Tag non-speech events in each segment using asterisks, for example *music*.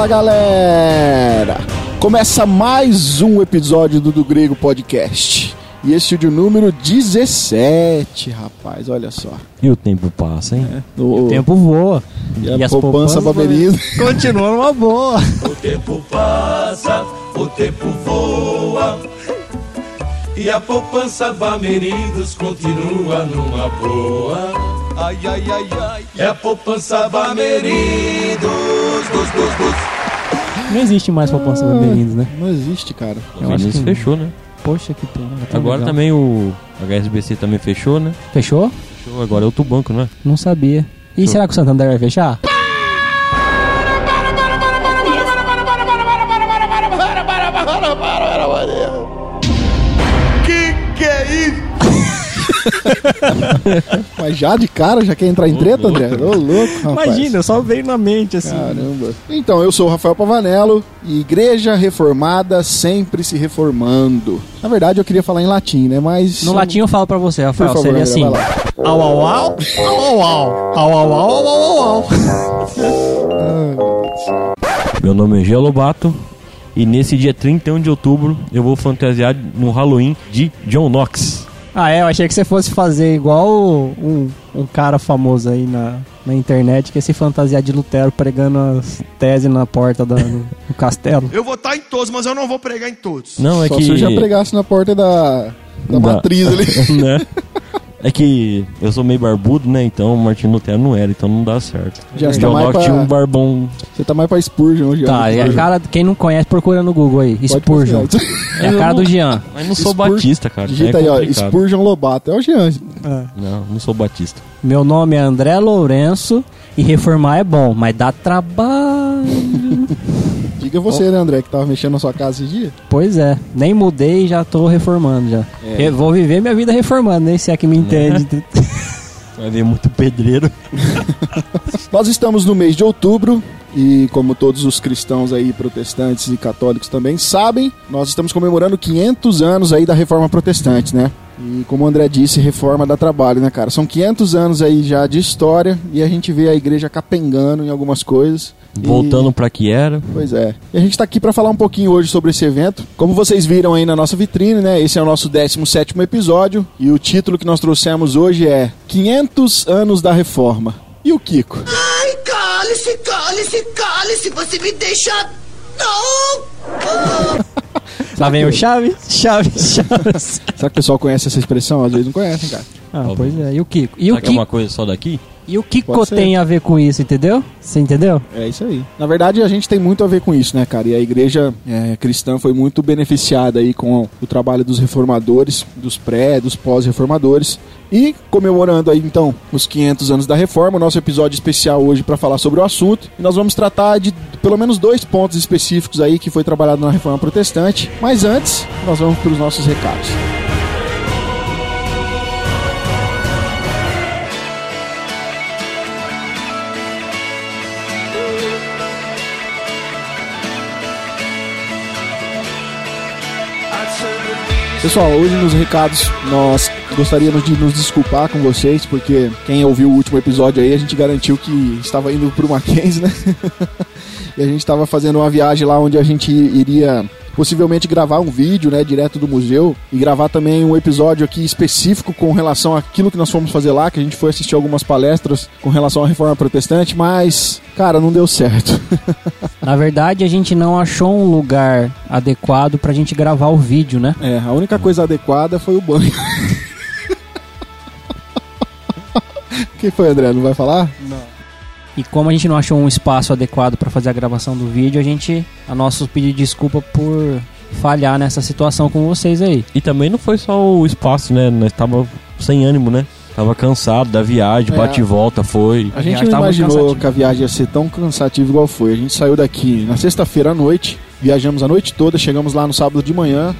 Fala galera! Começa mais um episódio do Do Grego Podcast. E esse é o de número 17, rapaz, olha só. E o tempo passa, hein? O, O tempo voa. e a e as poupança poupanças baberindo. *laughs* Continua numa boa. O tempo passa, o tempo voa. E a poupança Bamerindos continua numa boa. Ai, ai, ai, ai. É a poupança Bamerindos. Dos, dos, dos. Não existe mais poupança beberindo, né? Não existe, cara. O Eu acho Vinícius que- fechou, né? Poxa, que pena. é tão Agora legal. também o HSBC também fechou, né? Fechou? Fechou, agora é outro banco, não é? Não sabia. E Fechou. será que o Santander vai fechar? *laughs* *laughs* Mas já de cara, já quer entrar em treta, André? Ô, louco, rapaz. só veio na mente assim. Caramba. Então, eu sou o Rafael Pavanello e Igreja Reformada sempre se reformando. Na verdade, eu queria falar em latim, né? Mas. No latim eu falo pra você, Por Rafael, favor, seria André, assim. vai lá. Au, au, au, au, au, au, au, au, au, au, au, au. Meu nome é Gia Lobato e nesse dia 31 de outubro eu vou fantasiar no Halloween de John Knox. Ah, é, eu achei que você fosse fazer igual um, um cara famoso aí na, na internet que ia se fantasiar de Lutero pregando as teses na porta da, no, no castelo. Eu vou estar em todos, mas eu não vou pregar em todos. Não, é Só que. se eu já pregasse na porta da, da Da- matriz ali. *laughs* né? *laughs* É que eu sou meio barbudo, né? Então o Martin Lutero não era, então não dá certo. Já está John mais Knox pra- tinha um barbão. Você tá mais pra Spurgeon hoje. Tá, e a cara, quem não conhece, procura no Google aí. Pode Spurgeon. É a cara do Jean. *laughs* Mas não sou Spur- batista, cara. Digita é aí, ó. Spurgeon Lobato. É o Jean. Não, não sou batista. Meu nome é André Lourenço e reformar é bom, mas dá trabalho. *laughs* Diga você, né, André, que tava mexendo na sua casa esse dia? pois é, nem mudei e já tô reformando já. É. Eu vou viver minha vida reformando, nem se é que me entende. *laughs* Vai ver muito pedreiro. *laughs* Nós estamos no mês de outubro e como todos os cristãos aí, protestantes e católicos também sabem, nós estamos comemorando 500 anos aí da Reforma Protestante, né? E como o André disse, reforma dá trabalho, né, cara? São 500 anos aí já de história e a gente vê a igreja capengando em algumas coisas. E- Voltando pra que era. Pois é. E a gente tá aqui para falar um pouquinho hoje sobre esse evento. Como vocês viram aí na nossa vitrine, né? Esse é o nosso 17º episódio e o título que nós trouxemos hoje é 500 anos da reforma. E o Kiko? Ai, cale-se, cale-se, cale-se, você me deixa. Não! Lá vem o Chaves, Chaves, Chaves. Será que o pessoal conhece essa expressão? Às vezes não conhecem, cara. Ah, pois é. E o Kiko? E o Será que é Kiko, uma coisa só daqui? e o Kiko Pode ser. tem a ver com isso, entendeu? Você entendeu? É isso aí. Na verdade, a gente tem muito a ver com isso, né, cara? E a igreja é, cristã foi muito beneficiada aí com o trabalho dos reformadores, dos pré, dos pós-reformadores. E comemorando aí, então, os 500 anos da reforma, o nosso episódio especial hoje para falar sobre o assunto. E nós vamos tratar de pelo menos dois pontos específicos aí que foi trabalhado na reforma protestante. Mas antes, nós vamos para os nossos recados. Pessoal, hoje nos recados nós gostaríamos de nos desculpar com vocês, porque quem ouviu o último episódio aí, a gente garantiu que estava indo pro Mackenzie, *laughs* né? *laughs* e a gente estava fazendo uma viagem lá onde a gente iria possivelmente gravar um vídeo, né, direto do museu e gravar também um episódio aqui específico com relação àquilo que nós fomos fazer lá, que a gente foi assistir algumas palestras com relação à reforma protestante, mas, cara, não deu certo. *laughs* Na verdade, a gente não achou um lugar adequado pra gente gravar o vídeo, né? É, a única coisa adequada foi o banho. *laughs* Quem foi, André? Não vai falar? E como a gente não achou um espaço adequado pra fazer a gravação do vídeo, a gente, a nosso pedido de desculpa por falhar nessa situação com vocês aí. E também não foi só o espaço, né? Nós tava sem ânimo, né? Tava cansado da viagem, É. bate e volta, foi. A gente não imaginou cansativo. que a viagem ia ser tão cansativa igual foi. A gente saiu daqui na sexta-feira à noite, viajamos a noite toda, chegamos lá no sábado de manhã.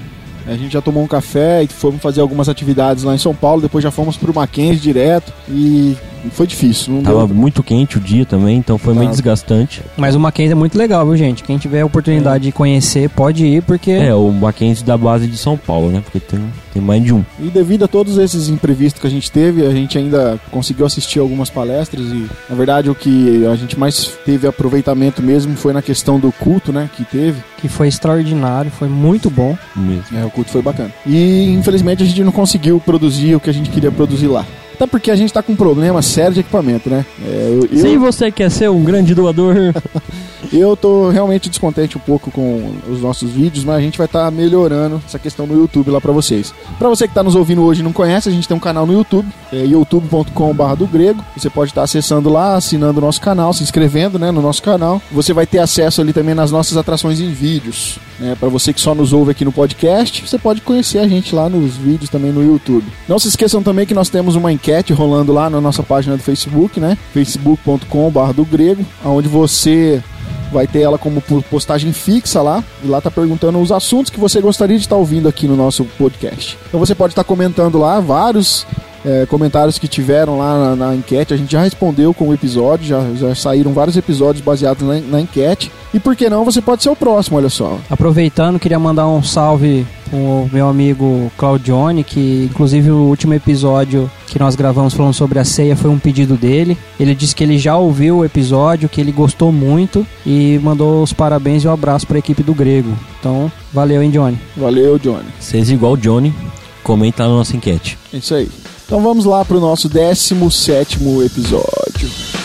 A gente já tomou um café e fomos fazer algumas atividades lá em São Paulo. Depois já fomos pro Mackenzie direto. E foi difícil. Não Tava deu... muito quente o dia também, então foi meio Ah. desgastante. Mas o Mackenzie é muito legal, viu, gente? Quem tiver a oportunidade de conhecer, pode ir, porque É, o Mackenzie da base de São Paulo, né? Porque tem, tem mais de um. E devido a todos esses imprevistos que a gente teve, a gente ainda conseguiu assistir algumas palestras e, na verdade, o que a gente mais teve aproveitamento mesmo foi na questão do culto, né, que teve. que foi extraordinário, foi muito bom. Mesmo. É, o culto foi bacana. E, infelizmente, a gente não conseguiu produzir o que a gente queria produzir lá. Até porque a gente tá com um problema sério de equipamento, né? É, eu, Se eu, você quer ser um grande doador, *laughs* eu tô realmente descontente um pouco com os nossos vídeos, mas a gente vai estar melhorando essa questão no YouTube lá pra vocês. Pra você que tá nos ouvindo hoje e não conhece, a gente tem um canal no YouTube, é youtube.com.br do grego. Você pode estar acessando lá, assinando o nosso canal, se inscrevendo né, no nosso canal. Você vai ter acesso ali também nas nossas atrações em vídeos. Né, para você que só nos ouve aqui no podcast, você pode conhecer a gente lá nos vídeos também no YouTube. Não se esqueçam também que nós temos uma enquete rolando lá na nossa página do Facebook, né? facebook.com.br do grego, onde você vai ter ela como po- postagem fixa lá, e lá tá perguntando os assuntos que você gostaria de estar ouvindo aqui no nosso podcast. Então você pode estar comentando lá vários é, comentários que tiveram lá na, na enquete, a gente já respondeu com o episódio, já, já saíram vários episódios baseados na, na enquete. E por que não, você pode ser o próximo, olha só. Aproveitando, queria mandar um salve pro meu amigo Claudione, que inclusive o último episódio que nós gravamos falando sobre a ceia foi um pedido dele. Ele disse que ele já ouviu o episódio, que ele gostou muito e mandou os parabéns e um abraço para a equipe do Grego. Então, valeu, hein, Johnny? Valeu, Johnny. seja igual o Johnny, comenta na nossa enquete. É isso aí. Então vamos lá pro nosso 17 episódio.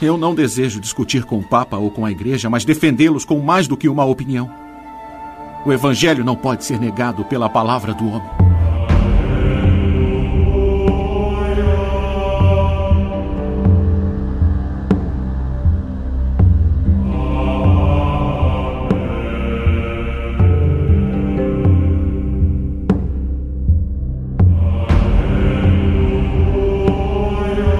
Eu não desejo discutir com o Papa ou com a Igreja, mas defendê-los com mais do que uma opinião. O Evangelho não pode ser negado pela palavra do homem.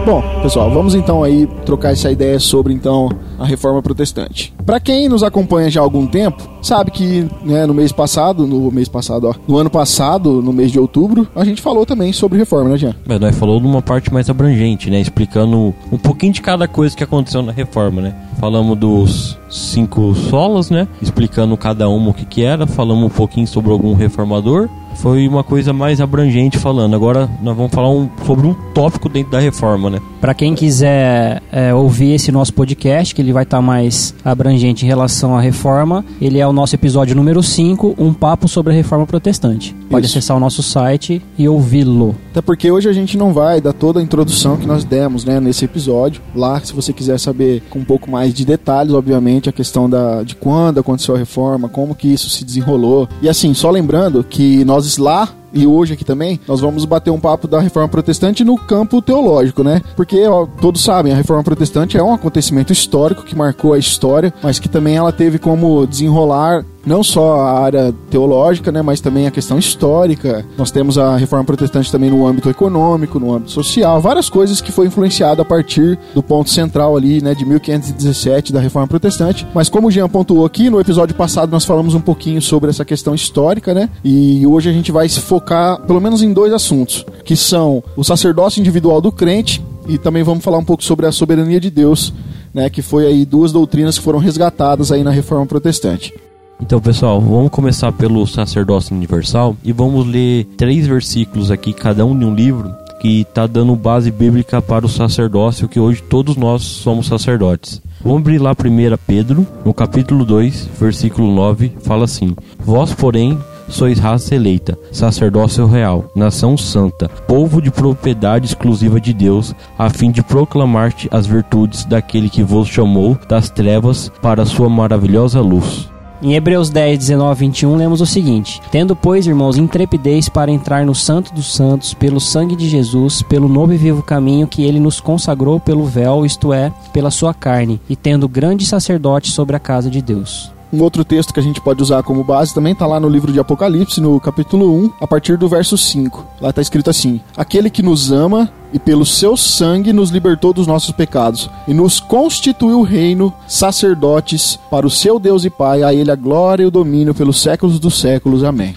Bom, pessoal, vamos então aí trocar essa ideia sobre então a reforma protestante. Para quem nos acompanha já há algum tempo, sabe que né, no mês passado, no mês passado, ó, no ano passado, no mês de outubro, a gente falou também sobre reforma, né, Jean? Mas nós falou de uma parte mais abrangente, né? Explicando um pouquinho de cada coisa que aconteceu na reforma, né? Falamos dos cinco solas, né? Explicando cada uma o que que era. Falamos um pouquinho sobre algum reformador. Foi uma coisa mais abrangente falando. Agora nós vamos falar um- sobre um tópico dentro da reforma, né? Para quem quiser é, ouvir esse nosso podcast, que ele vai estar mais abrangente em relação à reforma, ele é o nosso episódio número 5, Um Papo sobre a Reforma Protestante. Pode Isso. acessar o nosso site e ouvi-lo. Até porque hoje a gente não vai dar toda a introdução que nós demos, né, nesse episódio. Lá, se você quiser saber com um pouco mais de detalhes, obviamente, a questão da, de quando aconteceu a reforma, como que isso se desenrolou. E assim, só lembrando que nós lá e hoje aqui também, nós vamos bater um papo da reforma protestante no campo teológico, né? Porque ó, todos sabem, a reforma protestante é um acontecimento histórico que marcou a história, mas que também ela teve como desenrolar não só a área teológica, né, mas também a questão histórica. Nós temos a reforma protestante também no âmbito econômico, no âmbito social, várias coisas que foi influenciada a partir do ponto central ali, né, de 1517 da reforma protestante. Mas como o Jean pontuou aqui, no episódio passado nós falamos um pouquinho sobre essa questão histórica, né? E hoje a gente vai se focar pelo menos em dois assuntos, que são o sacerdócio individual do crente e também vamos falar um pouco sobre a soberania de Deus, né, que foi aí duas doutrinas que foram resgatadas aí na reforma protestante. Então, pessoal, vamos começar pelo sacerdócio universal e vamos ler três versículos aqui, cada um de um livro, que está dando base bíblica para o sacerdócio, que hoje todos nós somos sacerdotes. Vamos abrir lá 1 Pedro, no capítulo 2, versículo 9, fala assim: Vós, porém, sois raça eleita, sacerdócio real, nação santa, povo de propriedade exclusiva de Deus, a fim de proclamar-te as virtudes daquele que vos chamou das trevas para a sua maravilhosa luz. Em Hebreus 10, 19 21, lemos o seguinte: Tendo, pois, irmãos, intrepidez para entrar no Santo dos Santos, pelo sangue de Jesus, pelo novo e vivo caminho que ele nos consagrou pelo véu, isto é, pela sua carne, e tendo grande sacerdote sobre a casa de Deus. Um outro texto que a gente pode usar como base também está lá no livro de Apocalipse, no capítulo 1, a partir do verso 5. Lá está escrito assim: Aquele que nos ama e pelo seu sangue nos libertou dos nossos pecados e nos constituiu reino, sacerdotes para o seu Deus e Pai, a ele a glória e o domínio pelos séculos dos séculos. Amém.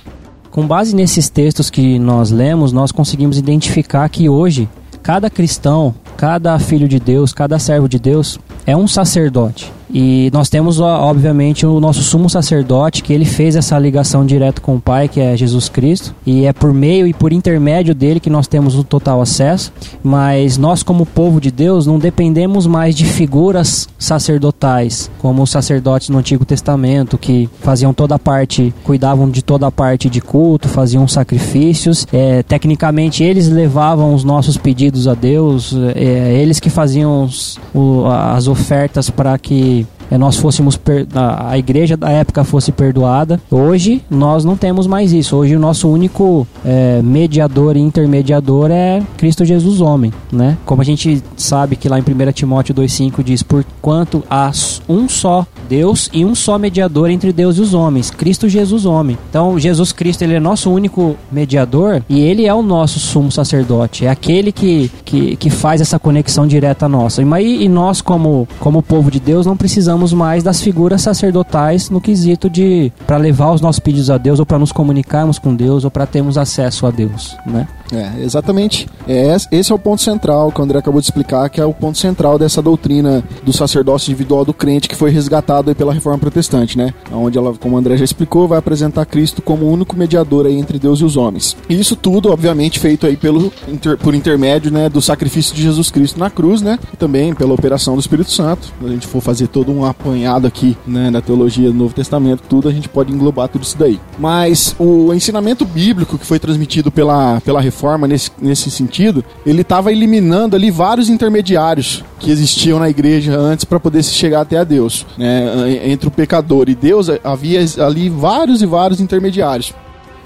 Com base nesses textos que nós lemos, nós conseguimos identificar que hoje cada cristão, cada filho de Deus, cada servo de Deus é um sacerdote. E nós temos, obviamente, o nosso sumo sacerdote, que ele fez essa ligação direto com o Pai, que é Jesus Cristo. E é por meio e por intermédio dele que nós temos o total acesso. Mas nós, como povo de Deus, não dependemos mais de figuras sacerdotais, como os sacerdotes no Antigo Testamento, que faziam toda a parte, cuidavam de toda a parte de culto, faziam sacrifícios. É, tecnicamente, eles levavam os nossos pedidos a Deus, é, eles que faziam os, o, as ofertas para que nós fôssemos a igreja da época fosse perdoada. Hoje nós não temos mais isso. Hoje o nosso único é, mediador e intermediador é Cristo Jesus homem, né? Como a gente sabe que lá em 1 Timóteo 2:5 diz: "Por quanto há um só Deus e um só mediador entre Deus e os homens, Cristo Jesus homem". Então Jesus Cristo ele é nosso único mediador e ele é o nosso sumo sacerdote. É aquele que que, que faz essa conexão direta nossa. E, e nós como como povo de Deus não precisamos precisamos mais das figuras sacerdotais no quesito de para levar os nossos pedidos a Deus ou para nos comunicarmos com Deus ou para termos acesso a Deus, né? É, exatamente. É, esse é o ponto central que o André acabou de explicar, que é o ponto central dessa doutrina do sacerdócio individual do crente que foi resgatado pela reforma protestante, né? Onde ela, como o André já explicou, vai apresentar Cristo como o único mediador aí entre Deus e os homens. E isso tudo, obviamente, feito aí pelo, inter, por intermédio né, do sacrifício de Jesus Cristo na cruz, né? E também pela operação do Espírito Santo. Se a gente for fazer todo um apanhado aqui né, na teologia do Novo Testamento, tudo a gente pode englobar tudo isso daí. Mas o ensinamento bíblico que foi transmitido pela, pela reforma nesse, nesse sentido, ele estava eliminando ali vários intermediários que existiam na igreja antes para poder se chegar até a Deus. Né? Entre o pecador e Deus havia ali vários e vários intermediários.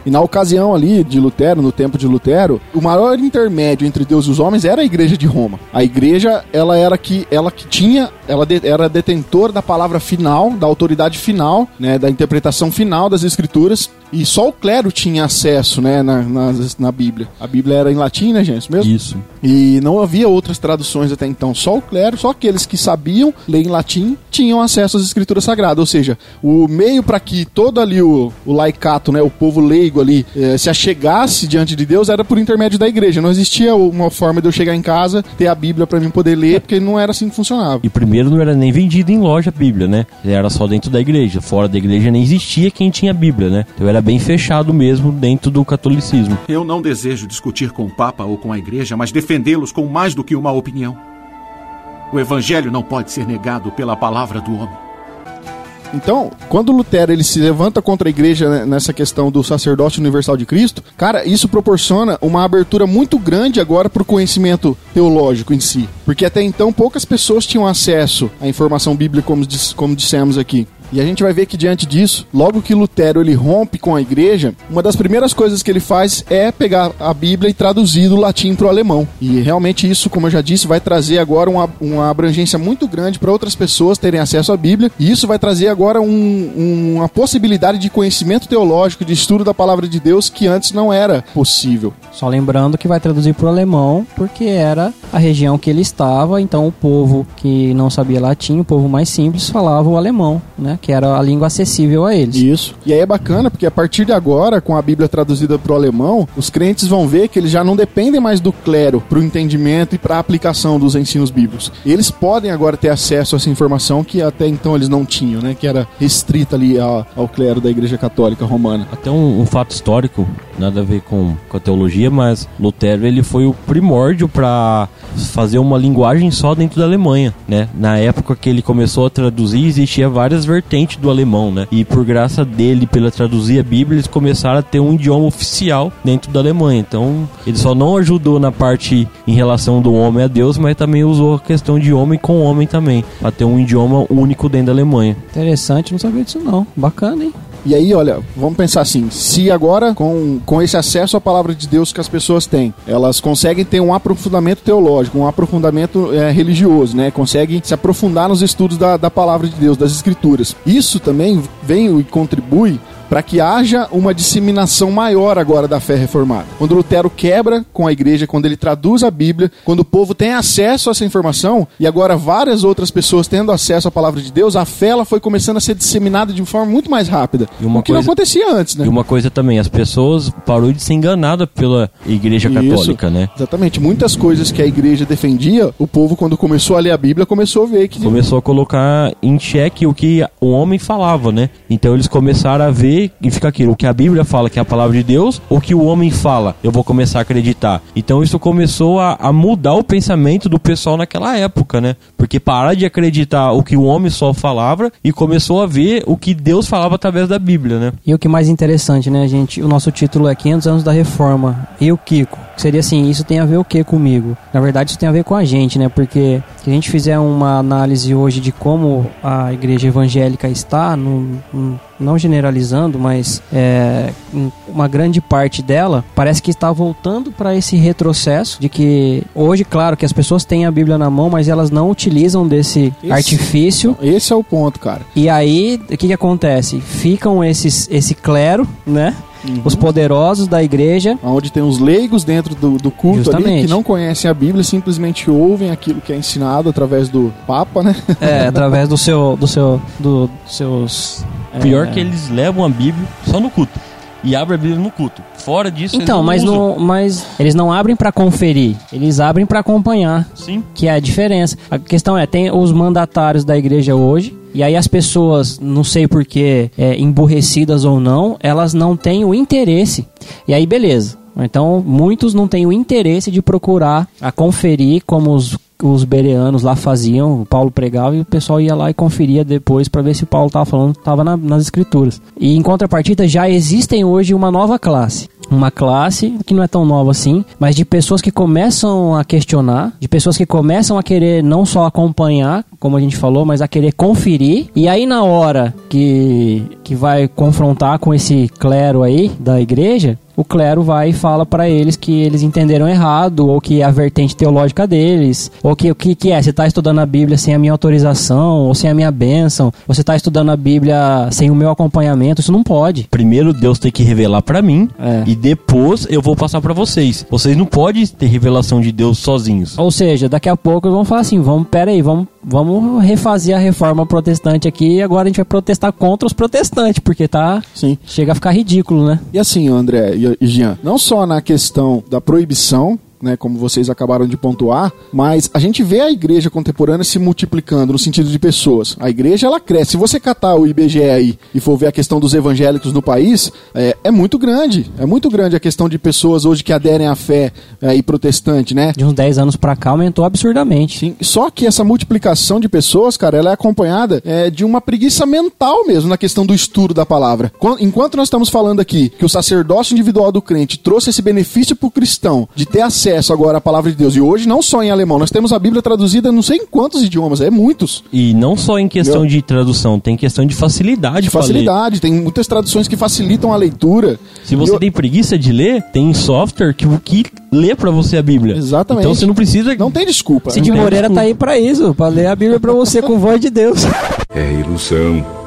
E na ocasião ali de Lutero, no tempo de Lutero, o maior intermédio entre Deus e os homens era a igreja de Roma. A igreja, ela era que ela que tinha, ela de, era detentor da palavra final, da autoridade final, né, da interpretação final das escrituras, e só o clero tinha acesso, né, na, na, na Bíblia. A Bíblia era em latim, né, gente? Mesmo? Isso. E não havia outras traduções até então. Só o clero, só aqueles que sabiam ler em latim tinham acesso às escrituras sagradas. Ou seja, o meio para que todo ali o, o laicato, né, o povo leigo leigo ali eh, se achegasse diante de Deus era por intermédio da igreja. Não existia uma forma de eu chegar em casa, ter a Bíblia para mim poder ler, porque não era assim que funcionava. E primeiro não era nem vendido em loja a Bíblia, né? Era só dentro da igreja. Fora da igreja nem existia quem tinha Bíblia, né? Então era bem fechado mesmo dentro do catolicismo. Eu não desejo discutir com o Papa ou com a igreja, mas defendê-los com mais do que uma opinião. O evangelho não pode ser negado pela palavra do homem. Então, quando Lutero ele se levanta contra a igreja né, nessa questão do sacerdócio universal de Cristo, cara, isso proporciona uma abertura muito grande agora para o conhecimento teológico em si. Porque até então poucas pessoas tinham acesso à informação bíblica, como, como dissemos aqui. E a gente vai ver que diante disso, logo que Lutero ele rompe com a igreja, uma das primeiras coisas que ele faz é pegar a Bíblia e traduzir do latim para o alemão. E realmente isso, como eu já disse, vai trazer agora uma, uma abrangência muito grande para outras pessoas terem acesso à Bíblia. E isso vai trazer agora um, um, uma possibilidade de conhecimento teológico, de estudo da palavra de Deus que antes não era possível. Só lembrando que vai traduzir para o alemão porque era a região que ele estava, então o povo que não sabia latim, o povo mais simples, falava o alemão, né? Que era a língua acessível a eles. Isso. E aí é bacana porque a partir de agora, com a Bíblia traduzida para o alemão, os crentes vão ver que eles já não dependem mais do clero para o entendimento e para a aplicação dos ensinos bíblicos. Eles podem agora ter acesso a essa informação que até então eles não tinham, né? Que era restrita ali ao, ao clero da Igreja Católica Romana. Até um, um fato histórico, nada a ver com, com a teologia, mas Lutero ele foi o primórdio para fazer uma linguagem só dentro da Alemanha, né? Na época que ele começou a traduzir, existia várias vertentes do alemão, né? E por graça dele, pela traduzir a Bíblia, eles começaram a ter um idioma oficial dentro da Alemanha. Então, ele só não ajudou na parte em relação do homem a Deus, mas também usou a questão de homem com homem também, para ter um idioma único dentro da Alemanha. Interessante, não sabia disso não. Bacana, hein? E aí, olha, vamos pensar assim: se agora, com, com esse acesso à palavra de Deus que as pessoas têm, elas conseguem ter um aprofundamento teológico, um aprofundamento é, religioso, né? Conseguem se aprofundar nos estudos da, da palavra de Deus, das escrituras. Isso também vem e contribui para que haja uma disseminação maior agora da fé reformada. Quando Lutero quebra com a igreja, quando ele traduz a Bíblia, quando o povo tem acesso a essa informação e agora várias outras pessoas tendo acesso à palavra de Deus, a fé ela foi começando a ser disseminada de forma muito mais rápida. E uma o que coisa- não acontecia antes, né? E uma coisa também, as pessoas parou de ser enganada pela igreja Isso. católica, né? Exatamente. Muitas coisas que a igreja defendia, o povo, quando começou a ler a Bíblia, começou a ver que. Começou a colocar em xeque o que o homem falava, né? Então eles começaram a ver e fica aquilo, o que a Bíblia fala que é a palavra de Deus, ou que o homem fala, eu vou começar a acreditar. Então isso começou a, a mudar o pensamento do pessoal naquela época, né? Porque parar de acreditar o que o homem só falava e começou a ver o que Deus falava através da Bíblia, né? E o que mais interessante, né, gente? O nosso título é 500 anos da reforma. E o Kiko? Seria assim, isso tem a ver o que comigo? Na verdade, isso tem a ver com a gente, né? Porque se a gente fizer uma análise hoje de como a igreja evangélica está, no- no- não generalizando, mas é, uma grande parte dela, parece que está voltando para esse retrocesso de que hoje, claro, que as pessoas têm a Bíblia na mão, mas elas não utilizam desse Esse- artifício Esse é o ponto, cara. e aí, o que, que acontece? Ficam esses, esse clero, né? Uhum. Os poderosos da igreja. Onde tem os leigos dentro do, do culto ali que não conhecem a Bíblia, simplesmente ouvem aquilo que é ensinado através do Papa, né? É, *laughs* através do seu. Do seu. Do, dos seus. É, Pior que eles levam a Bíblia só no culto. E abrem a Bíblia no culto. Fora disso, Então, mas, eles não usam. não, mas eles não abrem pra conferir, eles abrem pra acompanhar, Sim. que é a diferença. A questão é, tem os mandatários da igreja hoje, e aí as pessoas, não sei porquê, é, emburrecidas ou não, elas não têm o interesse. E aí, beleza. Então, muitos não têm o interesse de procurar a conferir como os os bereanos lá faziam, o Paulo pregava e o pessoal ia lá e conferia depois para ver se o Paulo estava falando, estava nas escrituras. E em contrapartida já existem hoje uma nova classe. Uma classe que não é tão nova assim, mas de pessoas que começam a questionar, de pessoas que começam a querer não só acompanhar, como a gente falou, mas a querer conferir. E aí na hora que, que vai confrontar com esse clero aí da igreja, o clero vai e fala para eles que eles entenderam errado, ou que é a vertente teológica deles, ou que o que, que é, você está estudando a Bíblia sem a minha autorização, ou sem a minha bênção, você está estudando a Bíblia sem o meu acompanhamento, isso não pode. Primeiro Deus tem que revelar pra mim É. e depois eu vou passar pra vocês. Vocês não podem ter revelação de Deus sozinhos. Ou seja, daqui a pouco vão falar assim, vamos, pera aí, vamos, vamos refazer a reforma protestante aqui e agora a gente vai protestar contra os protestantes, porque tá, Sim. chega a ficar ridículo, né? E assim, André e Jean, não só na questão da proibição, né, como vocês acabaram de pontuar, mas a gente vê a igreja contemporânea se multiplicando no sentido de pessoas. A igreja ela cresce. Se você catar o IBGE aí e for ver a questão dos evangélicos no país, é, é muito grande. É muito grande a questão de pessoas hoje que aderem à fé aí protestante, né? De uns 10 anos pra cá aumentou absurdamente. Sim, só que essa multiplicação de pessoas, cara, ela é acompanhada é, de uma preguiça mental mesmo na questão do estudo da palavra. Quan- Enquanto nós estamos falando aqui que o sacerdócio individual do crente trouxe esse benefício pro cristão de ter acesso agora à palavra de Deus, e hoje não só em alemão, nós temos a Bíblia traduzida não sei em quantos idiomas, é muitos. E não só em questão de tradução, tem questão de facilidade De facilidade, tem muitas traduções que facilitam a leitura. Se você eu- tem preguiça de ler, tem software que, que lê pra você a Bíblia. Exatamente. Então você não precisa. Não tem desculpa. Cid tem Moreira desculpa. tá aí pra isso, pra ler a Bíblia pra você com voz de Deus. É ilusão.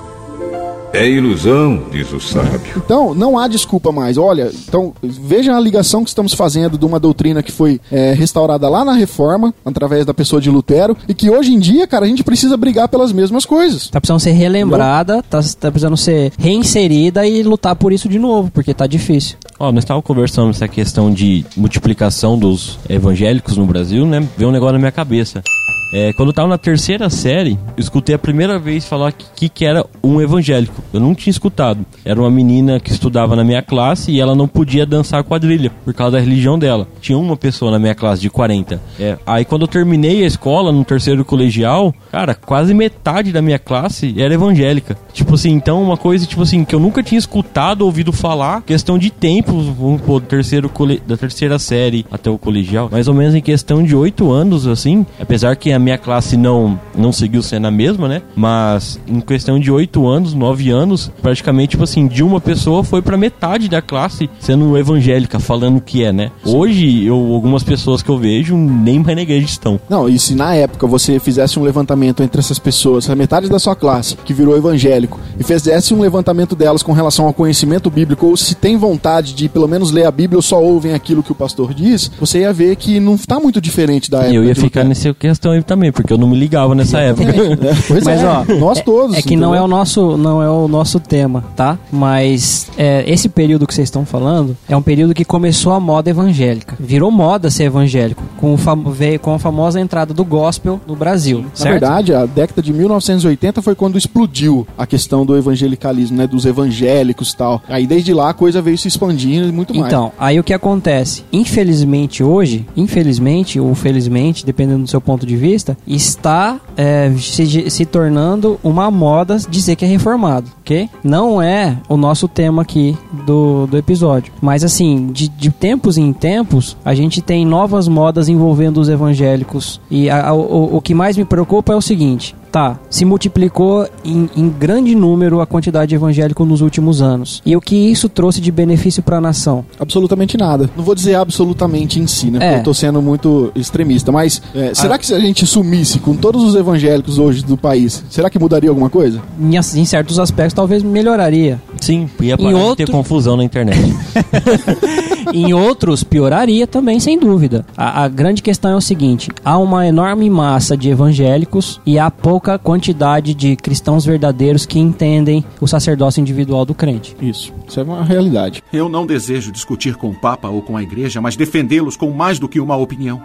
É ilusão, diz o sábio. Então, não há desculpa mais. Olha, então veja a ligação que estamos fazendo de uma doutrina que foi é, restaurada lá na Reforma, através da pessoa de Lutero, e que hoje em dia, cara, a gente precisa brigar pelas mesmas coisas. Tá precisando ser relembrada, tá, tá precisando ser reinserida e lutar por isso de novo, porque tá difícil. Ó, nós estávamos conversando essa questão de multiplicação dos evangélicos no Brasil, né? Veio um negócio na minha cabeça. É, quando eu tava na terceira série, eu escutei a primeira vez falar que, que, era um evangélico. Eu não tinha escutado. Era uma menina que estudava na minha classe e ela não podia dançar quadrilha por causa da religião dela. Tinha uma pessoa na minha classe de 40. É, aí quando eu terminei a escola, no terceiro colegial, cara, quase metade da minha classe era evangélica. Tipo assim, então uma coisa, tipo assim, que eu nunca tinha escutado, ouvido falar, questão de tempo, vamos pôr, do terceiro cole... da terceira série até o colegial, mais ou menos em questão de oito anos, assim, apesar que a minha classe não, não seguiu sendo a mesma, né? Mas em questão de oito anos, nove anos, praticamente, tipo assim, de uma pessoa foi pra metade da classe sendo evangélica, falando o que é, né? Hoje, eu, algumas pessoas que eu vejo nem mais na igreja estão. Não, e se na época você fizesse um levantamento entre essas pessoas, a metade da sua classe que virou evangélico, e fizesse um levantamento delas com relação ao conhecimento bíblico, ou se tem vontade de pelo menos ler a Bíblia ou só ouvem aquilo que o pastor diz, você ia ver que não tá muito diferente da época. Eu ia de ficar nessa questão aí também, porque eu não me ligava nessa época. *laughs* É, pois Mas, é, ó, nós todos. É que não é o nosso, não é o nosso tema, tá? Mas é, esse período que vocês estão falando é um período que começou a moda evangélica. Virou moda ser evangélico, com, o veio com a famosa entrada do gospel no Brasil. Na certo? verdade, a década de 1980 foi quando explodiu a questão do evangelicalismo, né? Dos evangélicos e tal. Aí desde lá a coisa veio se e muito mais. Então, aí o que acontece? Infelizmente hoje, infelizmente ou felizmente, dependendo do seu ponto de vista, está é, se, se tornando uma moda dizer que é reformado, ok? Não é o nosso tema aqui do, do episódio. Mas assim, de, de tempos em tempos, a gente tem novas modas envolvendo os evangélicos. E a- a- o, o que mais me preocupa é o seguinte. Tá, se multiplicou em, em grande número a quantidade de evangélico nos últimos anos. E o que isso trouxe de benefício para a nação? Absolutamente nada. Não vou dizer absolutamente em si, né? É. Porque eu tô sendo muito extremista. Mas é, será Ah. que se a gente sumisse com todos os evangélicos hoje do país, será que mudaria alguma coisa? Em, em certos aspectos talvez melhoraria. Sim, ia parar Em de outro- ter confusão na internet. *laughs* em outros pioraria também, sem dúvida. A, a grande questão é o seguinte: há uma enorme massa de evangélicos e há pouca quantidade de cristãos verdadeiros que entendem o sacerdócio individual do crente. Isso. Isso é uma realidade. Eu não desejo discutir com o Papa ou com a Igreja, mas defendê-los com mais do que uma opinião.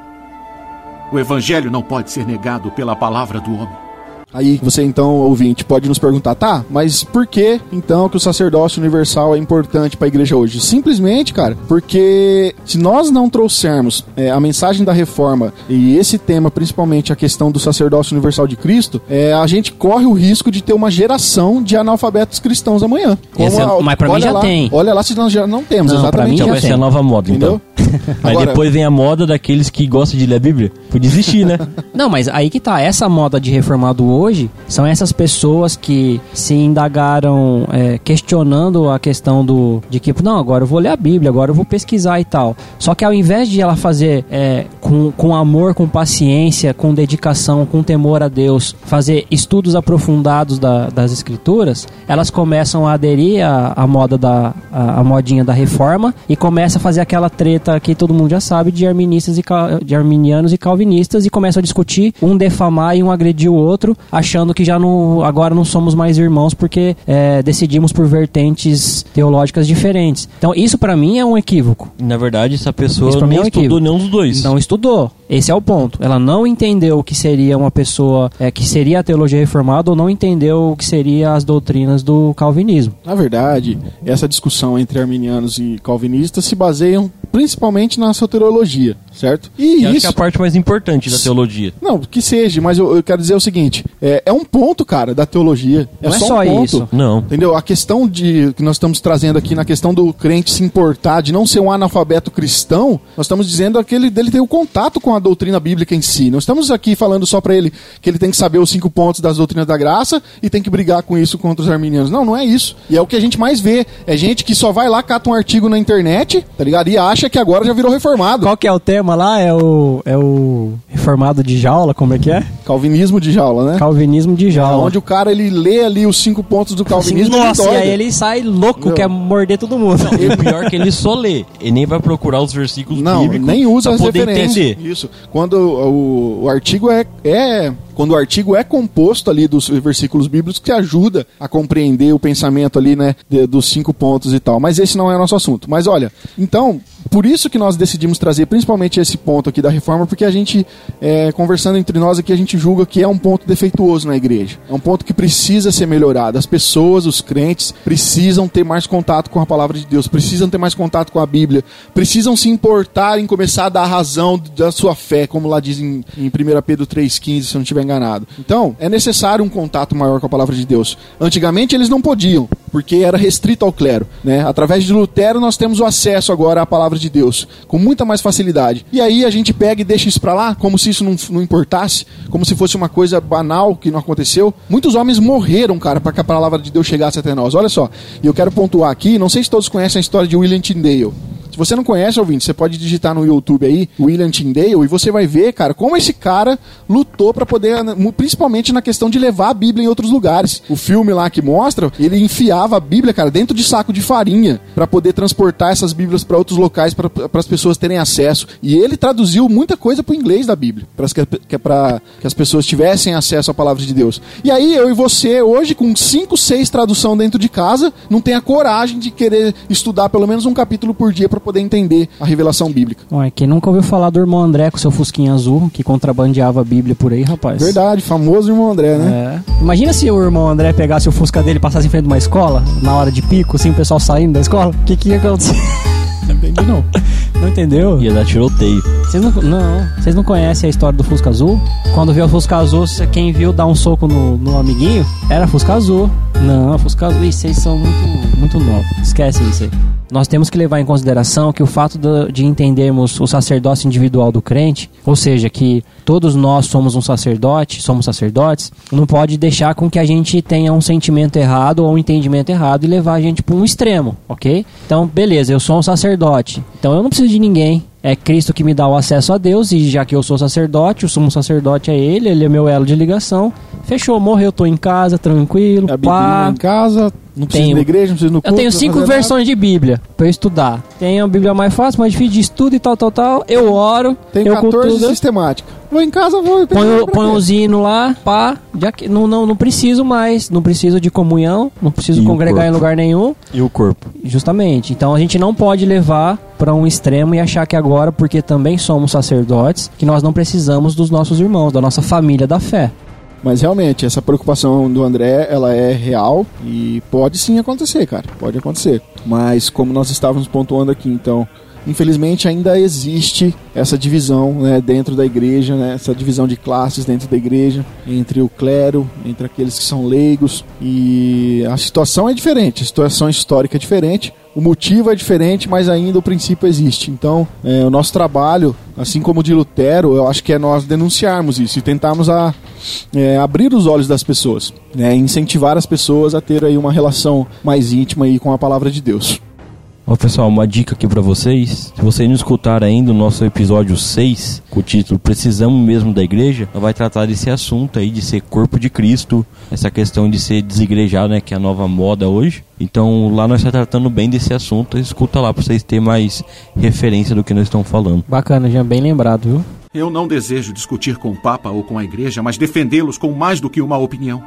O Evangelho não pode ser negado pela palavra do homem. Aí você então, ouvinte, pode nos perguntar, tá, mas por que então que o sacerdócio universal é importante para a igreja hoje? Simplesmente, cara, porque se nós não trouxermos é, a mensagem da reforma e esse tema, principalmente a questão do sacerdócio universal de Cristo, é, a gente corre o risco de ter uma geração de analfabetos cristãos amanhã. É- mas pra mim já lá, tem. Olha lá se nós já não temos, Não, pra mim exatamente. já Então vai tem. ser a nova moda, Entendeu? então. *laughs* Mas Agora- depois vem a moda daqueles que gostam de ler a Bíblia. Podia existir, né? *laughs* Não, mas aí que tá. Essa moda de reformado hoje são essas pessoas que se indagaram é, questionando a questão do de que, não, agora eu vou ler a Bíblia, agora eu vou pesquisar e tal. Só que ao invés de ela fazer é, com, com amor, com paciência, com dedicação, com temor a Deus, fazer estudos aprofundados da- das escrituras, elas começam a aderir à, à moda da a, a modinha da reforma e começa a fazer aquela treta que todo mundo já sabe de arministas e de arminianos e calvinistas e começam a discutir um defamar e um agredir o outro, achando que já não agora não somos mais irmãos porque é, decidimos por vertentes teológicas diferentes. Então isso pra mim é um equívoco. Na verdade, essa pessoa mim não é um estudou nenhum dos dois. Não estudou. Esse é o ponto. Ela não entendeu o que seria uma pessoa é, que seria a teologia reformada ou não entendeu o que seria as doutrinas do calvinismo. Na verdade, essa discussão entre arminianos e calvinistas se baseiam principalmente na soteriologia, certo? E Que acho que isso é a parte mais importante da teologia. Não, que seja, mas eu, eu quero dizer o seguinte: é, é um ponto, cara, da teologia. É Não é só, só um ponto. isso. Não. Entendeu? A questão de que nós estamos trazendo aqui na questão do crente se importar, de não ser um analfabeto cristão, nós estamos dizendo aquele dele ter o contato com a doutrina bíblica em si. Não estamos aqui falando só pra ele que ele tem que saber os cinco pontos das doutrinas da graça e tem que brigar com isso contra os arminianos. Não, não é isso. E é o que a gente mais vê. É gente que só vai lá, cata um artigo na internet, tá ligado? E acha que agora já virou reformado. Qual que é o tema lá? É o, é o reformado de jaula, como é que é? Calvinismo de jaula, né? Calvinismo de jaula. Onde o cara ele lê ali os cinco pontos do Assim, calvinismo nossa, e e aí ele sai louco, Meu. quer morder todo mundo. E o pior é que ele só lê. Ele nem vai procurar os versículos Não, bíblicos nem usa pra as poder referências. entender. Isso. Quando o, o artigo é, é quando o artigo é composto ali dos versículos bíblicos que ajuda a compreender o pensamento ali, né, de- dos cinco pontos e tal. Mas esse não é nosso assunto. Mas olha, então, por isso que nós decidimos trazer principalmente esse ponto aqui da reforma, porque a gente, é, conversando entre nós aqui, a gente julga que é um ponto defeituoso na igreja. É um ponto que precisa ser melhorado. As pessoas, os crentes, precisam ter mais contato com a palavra de Deus, precisam ter mais contato com a Bíblia, precisam se importar em começar a dar razão da sua fé, como lá diz em, em 1 Pedro 3,15, se eu não estiver enganado. Então, é necessário um contato maior com a palavra de Deus. Antigamente eles não podiam, porque era restrito ao clero. Né? Através de Lutero nós temos o acesso agora à palavra de Deus, com muita mais facilidade. E aí a gente pega e deixa isso pra lá, como se isso não, não importasse, como se fosse uma coisa banal que não aconteceu. Muitos homens morreram, cara, para que a palavra de Deus chegasse até nós. Olha só, e eu quero pontuar aqui, não sei se todos conhecem a história de William Tyndale. Se você não conhece, ouvinte, você pode digitar no YouTube aí, William Tyndale, e você vai ver, cara, como esse cara lutou para poder, principalmente na questão de levar a Bíblia em outros lugares. O filme lá que mostra, ele enfiava a Bíblia, cara, dentro de saco de farinha para poder transportar essas Bíblias para outros locais para as pessoas terem acesso. E ele traduziu muita coisa para o inglês da Bíblia, para que, pra, que as pessoas tivessem acesso à palavra de Deus. E aí eu e você hoje com 5, 6 tradução dentro de casa, não tem a coragem de querer estudar pelo menos um capítulo por dia para poder entender a revelação bíblica. Ué, quem nunca ouviu falar do irmão André com seu fusquinha azul, que contrabandeava a Bíblia por aí, rapaz? Verdade, famoso irmão André, né? É. Imagina se o irmão André pegasse o fusca dele e passasse em frente de uma escola, na hora de pico, assim, o pessoal saindo da escola, o que, que ia acontecer? *laughs* Não entendi não. *laughs* Não entendeu? Ia dar tiroteio. Vocês não, não, vocês não conhecem a história do Fusca Azul? Quando vê o Fusca Azul, quem viu dar um soco no, no amiguinho, era Fusca Azul. Não, Fusca Azul, Ih, vocês são muito, muito novos. Esquece isso aí. Nós temos que levar em consideração que o fato de, de entendermos o sacerdócio individual do crente, ou seja, que todos nós somos um sacerdote, somos sacerdotes, não pode deixar com que a gente tenha um sentimento errado ou um entendimento errado e levar a gente para um extremo, ok? Então, beleza, eu sou um sacerdote, então eu não preciso de ninguém, é Cristo que me dá o acesso a Deus, e já que eu sou sacerdote, o sumo sacerdote é Ele, Ele é meu elo de ligação. Fechou, morreu, tô em casa, tranquilo, A pá. Em casa, não precisa Tenho. igreja, não precisa no Eu culto, tenho não cinco fazer nada. versões de Bíblia eu estudar. Tenho a Bíblia mais fácil, mais difícil de estudo e tal, tal, tal. Eu oro, Tem eu 14 cultuo, sistemática. Vou em casa, vou. Põe, põe os hinos lá, pá, já que não, não, não preciso mais, não preciso de comunhão, não preciso E o congregar em lugar nenhum, E o corpo? justamente. Então a gente não pode levar para um extremo e achar que agora, porque também somos sacerdotes, que nós não precisamos dos nossos irmãos, da nossa família da fé. Mas realmente, essa preocupação do André, ela é real e pode sim acontecer, cara. Pode acontecer. Mas como nós estávamos pontuando aqui, então, infelizmente ainda existe essa divisão né, dentro da igreja, né, essa divisão de classes dentro da igreja, entre o clero, entre aqueles que são leigos. E a situação é diferente, a situação histórica é diferente. O motivo é diferente, mas ainda o princípio existe. Então, é, o nosso trabalho, assim como o de Lutero, eu acho que é nós denunciarmos isso e tentarmos a, é, abrir os olhos das pessoas, né, incentivar as pessoas a ter aí uma relação mais íntima aí com a palavra de Deus. Ó pessoal, uma dica aqui pra vocês. Se vocês não escutaram ainda o nosso episódio 6, com o título Precisamos mesmo da igreja, nós vai tratar desse assunto aí de ser corpo de Cristo, essa questão de ser desigrejado, né, que é a nova moda hoje. Então lá nós estamos tratando bem desse assunto, escuta lá pra vocês terem mais referência do que nós estamos falando. Bacana, já bem lembrado, viu? Eu não desejo discutir com o Papa ou com a Igreja, mas defendê-los com mais do que uma opinião.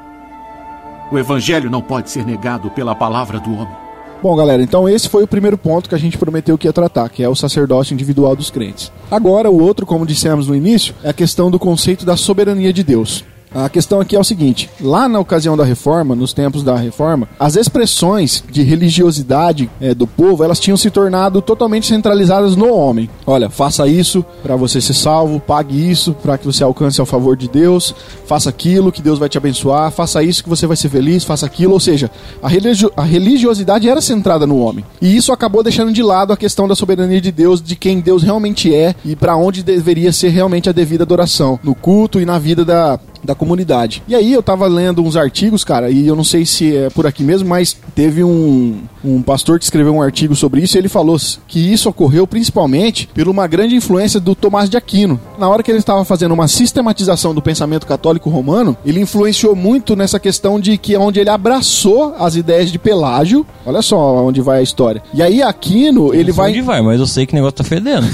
O Evangelho não pode ser negado pela palavra do homem. Bom, galera, então esse foi o primeiro ponto que a gente prometeu que ia tratar, que é o sacerdócio individual dos crentes. Agora, o outro, como dissemos no início, é a questão do conceito da soberania de Deus. A questão aqui é o seguinte: lá na ocasião da reforma, nos tempos da reforma, as expressões de religiosidade eh, do povo elas tinham se tornado totalmente centralizadas no homem. Olha, faça isso para você ser salvo, pague isso para que você alcance ao favor de Deus, faça aquilo que Deus vai te abençoar, faça isso que você vai ser feliz, faça aquilo. Ou seja, a, religio- a religiosidade era centrada no homem. E isso acabou deixando de lado a questão da soberania de Deus, de quem Deus realmente é e para onde deveria ser realmente a devida adoração, no culto e na vida da, da comunidade. E aí eu tava lendo uns artigos, cara, e eu não sei se é por aqui mesmo, mas teve um, um pastor que escreveu um artigo sobre isso e ele falou que isso ocorreu principalmente por uma grande influência do Tomás de Aquino. Na hora que ele estava fazendo uma sistematização do pensamento católico romano, ele influenciou muito nessa questão de que onde ele abraçou as ideias de Pelágio, olha só onde vai a história. E aí Aquino, ele vai Onde vai, mas eu sei que o negócio tá fedendo.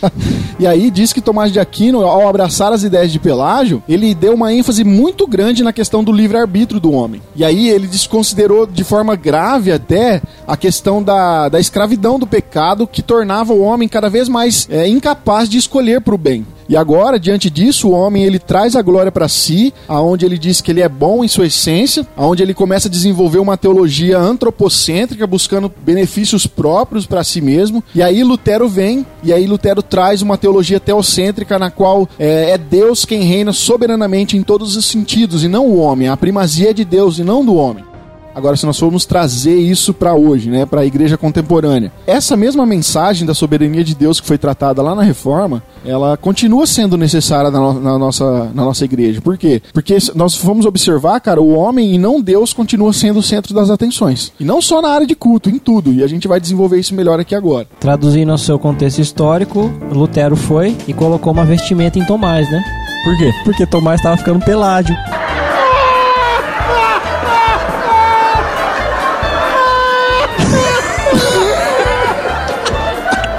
*laughs* e aí diz que Tomás de Aquino, ao abraçar as ideias de Pelágio, ele deu uma ênfase muito grande na questão do livre-arbítrio do homem. E aí ele desconsiderou de forma grave até a questão da, da escravidão do pecado que tornava o homem cada vez mais é, incapaz de escolher para o bem. E agora, diante disso, o homem ele traz a glória para si, aonde ele diz que ele é bom em sua essência, aonde ele começa a desenvolver uma teologia antropocêntrica, buscando benefícios próprios para si mesmo. E aí Lutero vem, e aí Lutero traz uma teologia teocêntrica na qual é, é Deus quem reina soberanamente em todos os sentidos e não o homem. A primazia é de Deus e não do homem. Agora, se nós formos trazer isso para hoje, né, para a igreja contemporânea, essa mesma mensagem da soberania de Deus que foi tratada lá na reforma, ela continua sendo necessária na, no, na nossa, na nossa igreja. Por quê? Porque nós vamos observar, cara, o homem e não Deus continua sendo o centro das atenções. E não só na área de culto, em tudo. E a gente vai desenvolver isso melhor aqui agora. Traduzindo ao seu contexto histórico, Lutero foi e colocou uma vestimenta em Tomás, né? Por quê? Porque Tomás estava ficando peládio.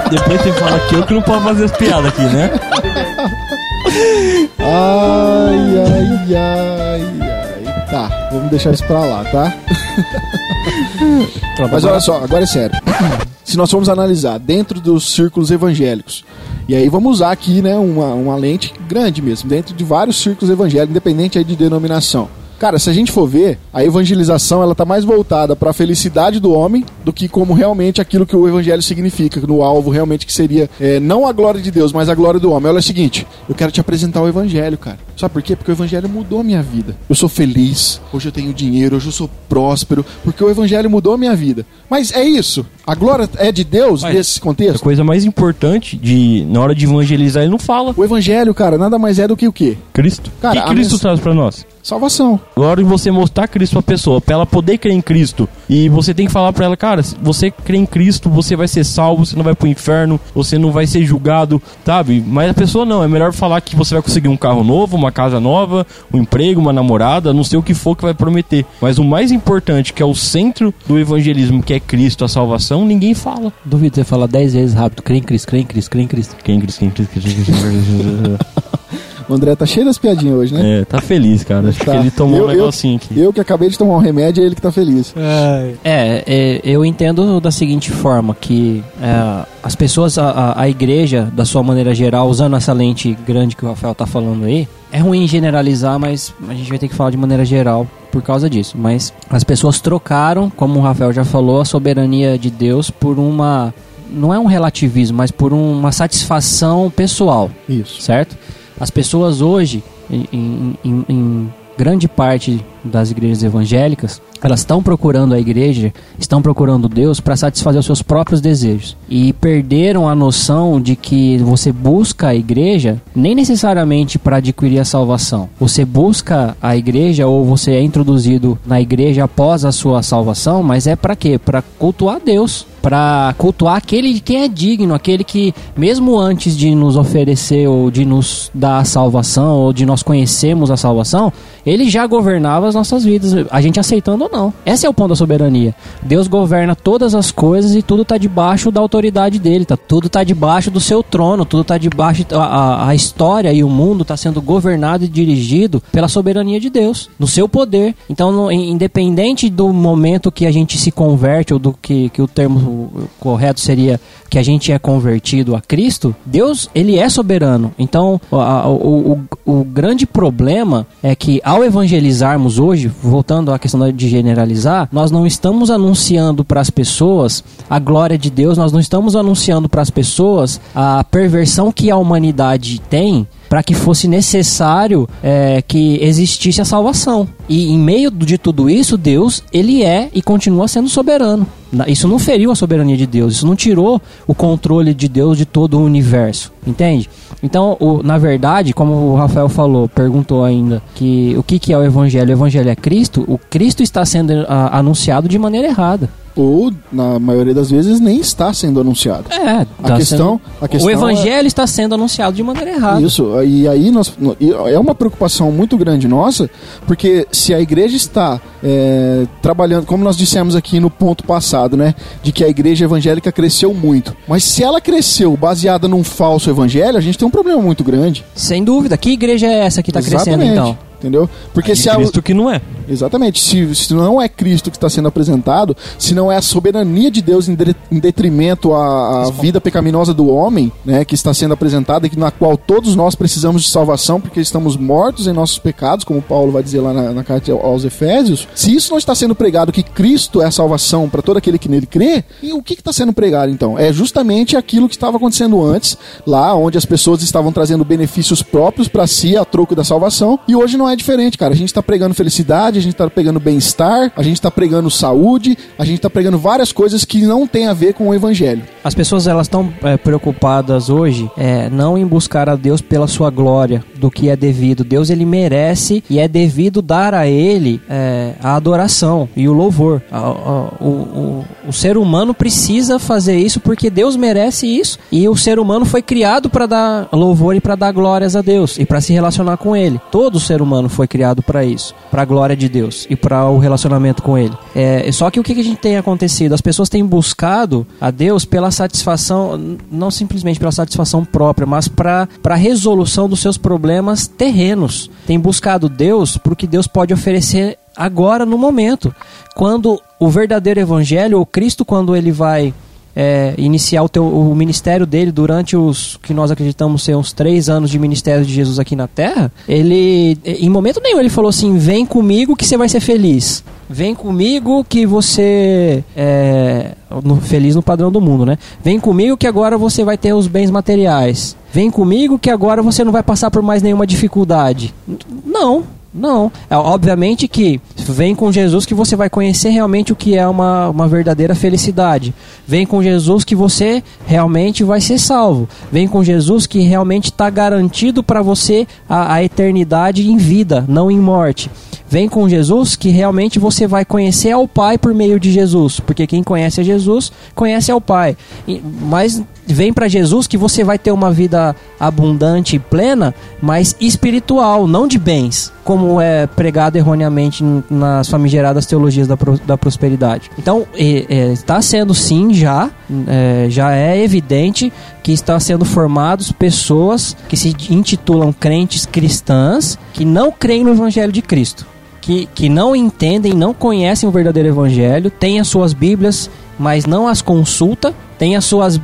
Depois você fala que eu que não posso fazer as piadas aqui, né? Ai, ai, ai, ai. Tá, vamos deixar isso pra lá, tá? Mas olha só, agora é sério. Se nós formos analisar dentro dos círculos evangélicos, e aí vamos usar aqui né, uma, uma lente grande mesmo, dentro de vários círculos evangélicos, independente aí de denominação. Cara, se a gente for ver, a evangelização ela tá mais voltada para a felicidade do homem do que como realmente aquilo que o evangelho significa, no alvo realmente que seria é, não a glória de Deus, mas a glória do homem. Olha é o seguinte, eu quero te apresentar o evangelho, cara. Sabe por quê? Porque o evangelho mudou a minha vida. Eu sou feliz, hoje eu tenho dinheiro, hoje eu sou próspero, porque o evangelho mudou a minha vida. Mas é isso. A glória é de Deus Mas nesse A contexto. coisa mais importante de na hora de evangelizar ele não fala. O evangelho, cara, nada mais é do que o quê? Cristo. Cara, o a que Cristo mens- traz pra nós? Salvação. Agora de você mostrar Cristo pra pessoa, pra ela poder crer em Cristo. E você tem que falar pra ela, cara, se você crê em Cristo, você vai ser salvo, você não vai pro inferno, você não vai ser julgado, sabe? Mas a pessoa não, é melhor falar que você vai conseguir um carro novo, uma casa nova, um emprego, uma namorada, não sei o que for que vai prometer. Mas o mais importante, que é o centro do evangelismo, que é Cristo, a salvação, ninguém fala. Duvido você falar 10 vezes rápido. Crê em Cristo, crê em Cristo, crê em Cristo. Quem Cristo, quem Cristo, quem Cristo, quem Cristo. *laughs* O André tá cheio das piadinhas hoje, né? É, tá feliz, cara. Acho Tá. que ele tomou Eu- um negocinho aqui. Eu que acabei de tomar um remédio, é ele que tá feliz. É, é, eu entendo da seguinte forma, que é, as pessoas, a, a- a igreja, da sua maneira geral, usando essa lente grande que o Rafael tá falando aí, é ruim generalizar, mas a gente vai ter que falar de maneira geral por causa disso. Mas as pessoas trocaram, como o Rafael já falou, a soberania de Deus por uma... Não é um relativismo, mas por uma satisfação pessoal Isso. certo? As pessoas hoje, em, em- em- grande parte das igrejas evangélicas, elas estão procurando a igreja, estão procurando Deus para satisfazer os seus próprios desejos. E perderam a noção de que você busca a igreja nem necessariamente para adquirir a salvação. Você busca a igreja ou você é introduzido na igreja após a sua salvação, mas é para quê? Para cultuar Deus para cultuar aquele de quem é digno, aquele que, mesmo antes de nos oferecer ou de nos dar a salvação, ou de nós conhecermos a salvação, ele já governava as nossas vidas, a gente aceitando ou não. Esse é o ponto da soberania. Deus governa todas as coisas e tudo está debaixo da autoridade dele, tá? tudo está debaixo do seu trono, tudo está debaixo. A, a, história e o mundo está sendo governado e dirigido pela soberania de Deus, no seu poder. Então, no- in- independente do momento que a gente se converte, ou do que, que o termo correto seria que a gente é convertido a Cristo, Deus, ele é soberano. Então, a- o, o, o grande problema é que ao evangelizarmos hoje, voltando à questão de generalizar, nós não estamos anunciando para as pessoas a glória de Deus, nós não estamos anunciando para as pessoas a perversão que a humanidade tem para que fosse necessário é, que existisse a salvação. E em meio de tudo isso, Deus, ele é e continua sendo soberano. Isso não feriu a soberania de Deus, isso não tirou o controle de Deus de todo o universo, entende? Então, o- na verdade, como o Rafael falou, perguntou ainda que o que, que é o evangelho? O evangelho é Cristo? O Cristo está sendo ah, anunciado de maneira errada. Ou, na maioria das vezes, nem está sendo anunciado. É, A tá questão, a questão o evangelho está sendo anunciado de maneira errada. Isso, e aí nós, é uma preocupação muito grande nossa, porque se a igreja está é, trabalhando, como nós dissemos aqui no ponto passado, né, de que a igreja evangélica cresceu muito, mas se ela cresceu baseada num falso evangelho, a gente tem um problema muito grande. Sem dúvida. Que igreja é essa que está crescendo então? Entendeu? Porque Aí se a, Cristo que não é. Exatamente. Se, se não é Cristo que está sendo apresentado, se não é a soberania de Deus em, de- em detrimento à, à vida pecaminosa do homem, né, que está sendo apresentada e na qual todos nós precisamos de salvação porque estamos mortos em nossos pecados, como Paulo vai dizer lá na, na carta aos Efésios, se isso não está sendo pregado que Cristo é a salvação para todo aquele que nele crê, e o que que está sendo pregado então? É justamente aquilo que estava acontecendo antes, lá onde as pessoas estavam trazendo benefícios próprios para si a troco da salvação, e hoje não é diferente, cara. A gente está pregando felicidade, a gente está pregando bem-estar, a gente está pregando saúde, a gente está pregando várias coisas que não tem a ver com o evangelho. As pessoas elas estão é, preocupadas hoje é, não em buscar a Deus pela sua glória, do que é devido. Deus ele merece e é devido dar a ele é, a adoração e o louvor. O, o- o ser humano precisa fazer isso porque Deus merece isso e o ser humano foi criado para dar louvor e para dar glórias a Deus e para se relacionar com Ele. Todo ser humano foi criado para isso, para a glória de Deus e para o relacionamento com Ele. É, só que o que a gente tem acontecido? As pessoas têm buscado a Deus pela satisfação, não simplesmente pela satisfação própria, mas para a resolução dos seus problemas terrenos. Tem buscado Deus por que Deus pode oferecer agora no momento. Quando o verdadeiro evangelho, ou Cristo, quando ele vai é, iniciar o, teu, o ministério dele durante os que nós acreditamos ser uns três anos de ministério de Jesus aqui na Terra, ele, em momento nenhum, ele falou assim: vem comigo que você vai ser feliz. Vem comigo que você é no- feliz no padrão do mundo, né? Vem comigo que agora você vai ter os bens materiais. Vem comigo que agora você não vai passar por mais nenhuma dificuldade. Não, não. É, obviamente que vem com Jesus que você vai conhecer realmente o que é uma, uma verdadeira felicidade. Vem com Jesus que você realmente vai ser salvo. Vem com Jesus que realmente está garantido para você a, a eternidade em vida, não em morte. Vem com Jesus que realmente você vai conhecer ao Pai por meio de Jesus, porque quem conhece a Jesus conhece ao Pai. Mas vem para Jesus que você vai ter uma vida abundante e plena, mas espiritual, não de bens, como é pregado erroneamente nas famigeradas teologias da, pro- da prosperidade. Então, está sendo sim já, é, já é evidente que está sendo formados pessoas que se intitulam crentes cristãs que não creem no Evangelho de Cristo que, que não entendem, não conhecem o verdadeiro evangelho, têm as suas Bíblias, mas não as consulta, tem as suas,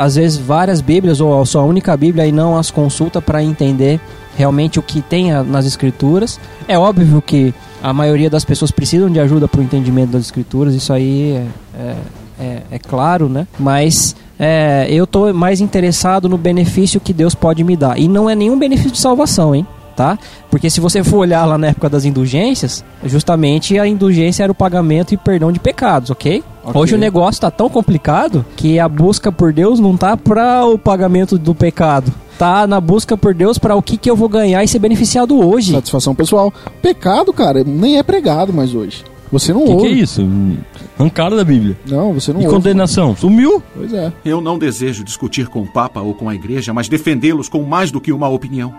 às vezes, várias Bíblias ou a sua única Bíblia e não as consulta para entender realmente o que tem nas Escrituras. É óbvio que a maioria das pessoas precisam de ajuda para o entendimento das Escrituras, isso aí é, é, é- é claro, né? Mas é, eu estou mais interessado no benefício que Deus pode me dar. E não é nenhum benefício de salvação, hein? Tá? Porque se você for olhar lá na época das indulgências, justamente a indulgência era o pagamento e perdão de pecados, ok? Ok. Hoje o negócio tá tão complicado que a busca por Deus não tá para o pagamento do pecado. Tá na busca por Deus para o que, que eu vou ganhar e ser beneficiado hoje. Satisfação pessoal. Pecado, cara, nem é pregado mais hoje. Você não O que, ouve. que é isso? Arrancada da Bíblia. Não, você não E ouve. condenação? Sumiu? Pois é. Eu não desejo discutir com o Papa ou com a Igreja, mas defendê-los com mais do que uma opinião.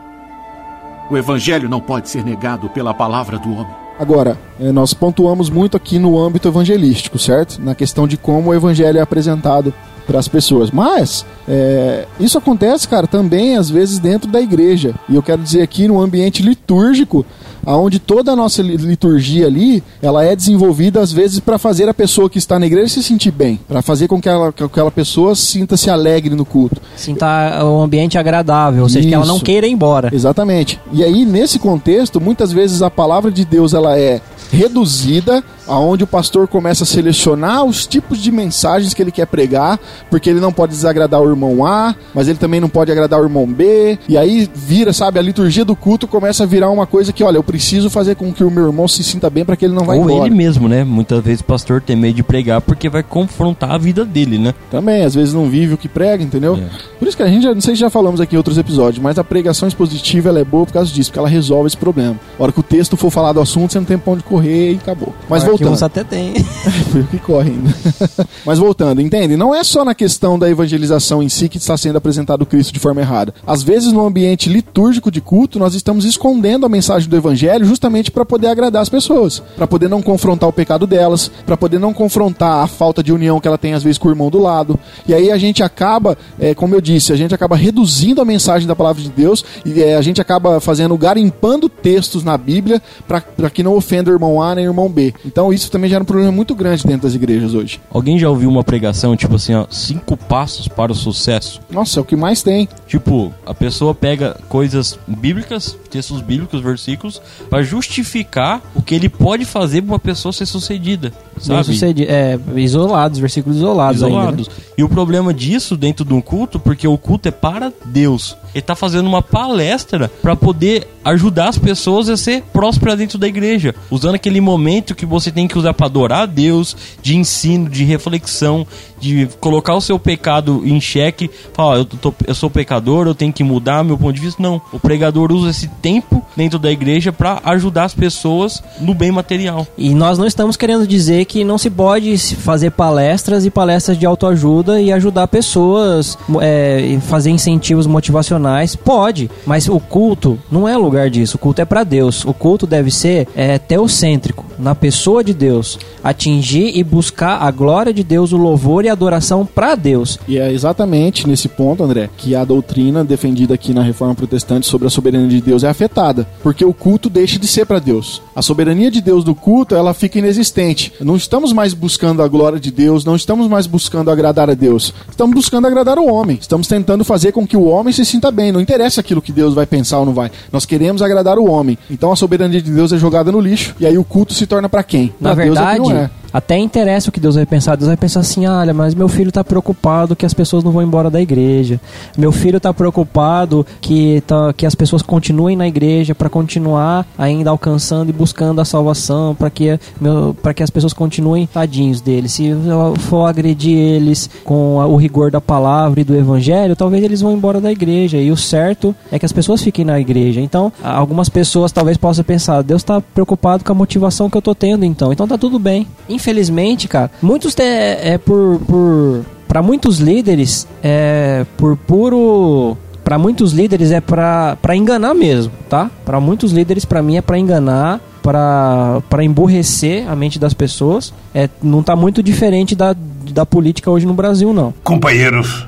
O Evangelho não pode ser negado pela palavra do homem. Agora, eh, nós pontuamos muito aqui no âmbito evangelístico, certo? Na questão de como o evangelho é apresentado para as pessoas. Mas é, isso acontece, cara, também às vezes dentro da igreja. E eu quero dizer aqui no ambiente litúrgico, aonde toda a nossa li- liturgia ali, ela é desenvolvida às vezes para fazer a pessoa que está na igreja se sentir bem, para fazer com que ela- que aquela pessoa sinta-se alegre no culto. Sinta o ambiente agradável, ou seja, que ela não Isso. queira ir embora. Exatamente. E aí, nesse contexto, muitas vezes a palavra de Deus ela é reduzida, aonde o pastor começa a selecionar os tipos de mensagens que ele quer pregar, porque ele não pode desagradar o irmão A, mas ele também não pode agradar o irmão B. E aí vira, sabe, a liturgia do culto começa a virar uma coisa que, olha, eu preciso fazer com que o meu irmão se sinta bem para que ele não vá Ou embora. ele mesmo, né? Muitas vezes o pastor tem medo de pregar porque vai confrontar a vida dele, né? Também, às vezes não vive o que prega, entendeu? É. Por isso que a gente, já, não sei se já falamos aqui em outros episódios, mas a pregação expositiva ela é boa por causa disso, porque ela resolve esse problema. A hora que o texto for falar do assunto, você não tem pra onde correr. e acabou. Mas que voltando. uns até tem. *laughs* Foi o que corre ainda. *laughs* Mas voltando, entende? Não é só na questão da evangelização em si que está sendo apresentado Cristo de forma errada. Às vezes, no ambiente litúrgico de culto, nós estamos escondendo a mensagem do evangelho justamente para poder agradar as pessoas, para poder não confrontar o pecado delas, para poder não confrontar a falta de união que ela tem às vezes com o irmão do lado. E aí a gente acaba, é, como eu disse, a gente acaba reduzindo a mensagem da palavra de Deus e é, a gente acaba fazendo garimpando textos na Bíblia para que não ofenda o irmão A nem irmão B. Então isso também gera um problema muito grande dentro das igrejas hoje. Alguém já ouviu uma pregação, tipo assim, ó, cinco passos para o sucesso? Nossa, é o que mais tem. Tipo, a pessoa pega coisas bíblicas, textos bíblicos, versículos, para justificar o que ele pode fazer pra uma pessoa ser sucedida, sabe? sucedido. É, isolados, versículos isolados, ainda. né? isolados. E o problema disso dentro de um culto, porque o culto é para Deus. Ele tá fazendo uma palestra para poder ajudar as pessoas a ser prósperas dentro da igreja, usando aquele momento que você tem que usar para adorar a Deus, de ensino, de reflexão, de colocar o seu pecado em xeque, falar, eu, tô- eu sou pecador, eu tenho que mudar meu ponto de vista. Não, o pregador usa esse tempo dentro da igreja para ajudar as pessoas no bem material. E nós não estamos querendo dizer que não se pode fazer palestras e palestras de autoajuda e ajudar pessoas, é, fazer incentivos motivacionais. Pode, mas o culto não é lugar disso. O culto é para Deus. O culto deve ser é, na pessoa de Deus. Atingir e buscar a glória de Deus, o louvor e a adoração para Deus. E é exatamente nesse ponto, André, que a doutrina defendida aqui na Reforma Protestante sobre a soberania de Deus é afetada, porque o culto deixa de ser para Deus. A soberania de Deus do culto, ela fica inexistente. Não estamos mais buscando a glória de Deus, não estamos mais buscando agradar a Deus. Estamos buscando agradar o homem. Estamos tentando fazer com que o homem se sinta bem. Não interessa aquilo que Deus vai pensar ou não vai. Nós queremos agradar o homem. Então a soberania de Deus é jogada no lixo e aí o culto se torna para quem? Na Deus é que verdade, não é. Até interessa o que Deus vai pensar. Deus vai pensar assim: olha, mas meu filho está preocupado que as pessoas não vão embora da igreja. Meu filho está preocupado que, tá, que as pessoas continuem na igreja para continuar ainda alcançando e buscando a salvação, para que, que as pessoas continuem tadinhos deles. Se eu for agredir eles com a- o rigor da palavra e do evangelho, talvez eles vão embora da igreja. E o certo é que as pessoas fiquem na igreja. Então, algumas pessoas talvez possam pensar: Deus está preocupado com a motivação que eu tô tendo, então. Então tá tudo bem. Infelizmente, cara, muitos te- é por. por para muitos líderes, é por puro. Para muitos líderes é pra enganar mesmo, tá? Para muitos líderes, pra mim, é pra enganar, pra emburrecer a mente das pessoas. É, não tá muito diferente da, da política hoje no Brasil, não. Companheiros